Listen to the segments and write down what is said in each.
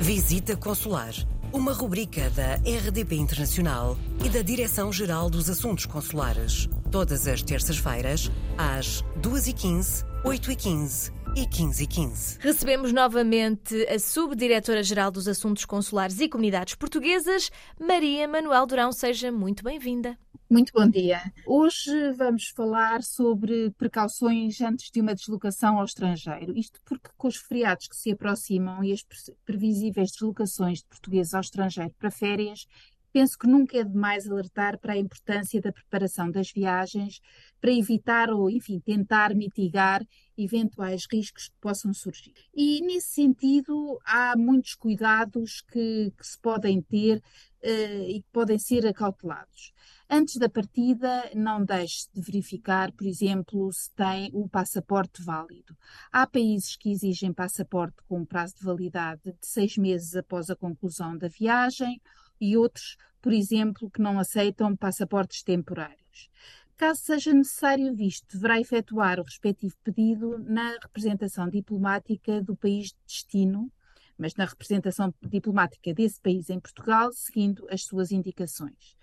Visita Consular, uma rubrica da RDP Internacional e da Direção-Geral dos Assuntos Consulares. Todas as terças-feiras, às 2h15, 8h15 e 15h15. Recebemos novamente a Subdiretora-Geral dos Assuntos Consulares e Comunidades Portuguesas, Maria Manuel Durão. Seja muito bem-vinda. Muito bom dia. Hoje vamos falar sobre precauções antes de uma deslocação ao estrangeiro. Isto porque, com os feriados que se aproximam e as previsíveis deslocações de portugueses ao estrangeiro para férias, penso que nunca é demais alertar para a importância da preparação das viagens para evitar ou, enfim, tentar mitigar eventuais riscos que possam surgir. E, nesse sentido, há muitos cuidados que, que se podem ter uh, e que podem ser acautelados. Antes da partida, não deixe de verificar, por exemplo, se tem o passaporte válido. Há países que exigem passaporte com prazo de validade de seis meses após a conclusão da viagem e outros, por exemplo, que não aceitam passaportes temporários. Caso seja necessário visto, deverá efetuar o respectivo pedido na representação diplomática do país de destino, mas na representação diplomática desse país em Portugal, seguindo as suas indicações.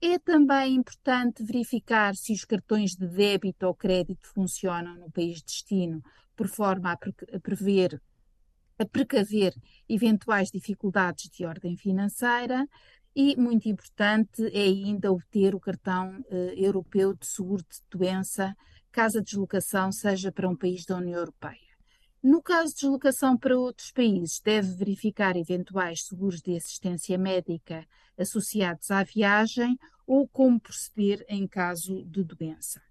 É também importante verificar se os cartões de débito ou crédito funcionam no país de destino, por forma a prever a precaver eventuais dificuldades de ordem financeira e, muito importante, é ainda obter o cartão eh, europeu de seguro de doença, caso a deslocação seja para um país da União Europeia. No caso de deslocação para outros países, deve verificar eventuais seguros de assistência médica associados à viagem ou como proceder em caso de doença.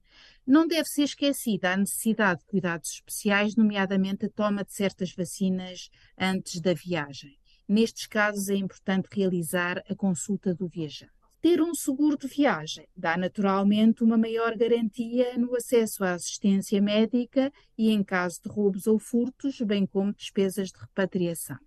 Não deve ser esquecida a necessidade de cuidados especiais, nomeadamente a toma de certas vacinas antes da viagem. Nestes casos, é importante realizar a consulta do viajante. Ter um seguro de viagem dá naturalmente uma maior garantia no acesso à assistência médica e em caso de roubos ou furtos, bem como despesas de repatriação.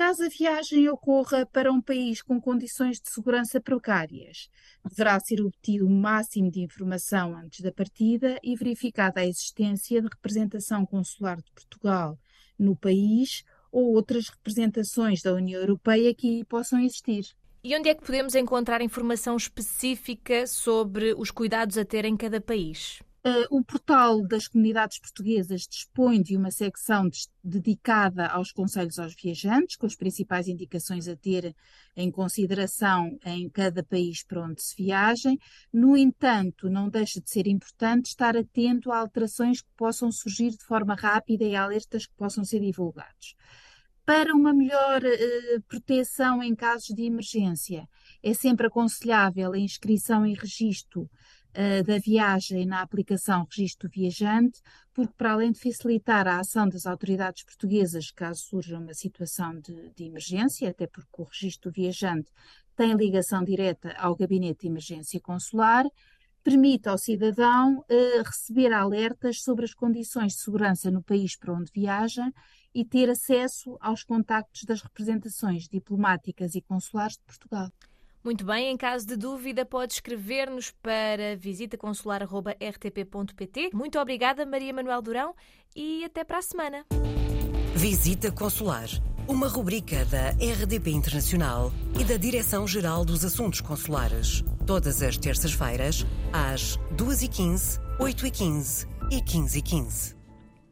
Caso a viagem ocorra para um país com condições de segurança precárias, deverá ser obtido o máximo de informação antes da partida e verificada a existência de representação consular de Portugal no país ou outras representações da União Europeia que possam existir. E onde é que podemos encontrar informação específica sobre os cuidados a ter em cada país? Uh, o portal das comunidades portuguesas dispõe de uma secção de, dedicada aos conselhos aos viajantes, com as principais indicações a ter em consideração em cada país para onde se viajem. No entanto, não deixa de ser importante estar atento a alterações que possam surgir de forma rápida e alertas que possam ser divulgados. Para uma melhor uh, proteção em casos de emergência, é sempre aconselhável a inscrição e registro uh, da viagem na aplicação Registro Viajante, porque, para além de facilitar a ação das autoridades portuguesas caso surja uma situação de, de emergência, até porque o Registro Viajante tem ligação direta ao Gabinete de Emergência Consular, permite ao cidadão uh, receber alertas sobre as condições de segurança no país para onde viaja e ter acesso aos contactos das representações diplomáticas e consulares de Portugal. Muito bem, em caso de dúvida, pode escrever-nos para visitaconsular.rtp.pt. Muito obrigada, Maria Manuel Durão, e até para a semana. Visita Consular, uma rubrica da RDP Internacional e da Direção-Geral dos Assuntos Consulares. Todas as terças-feiras, às 2h15, 8h15 e 15h15.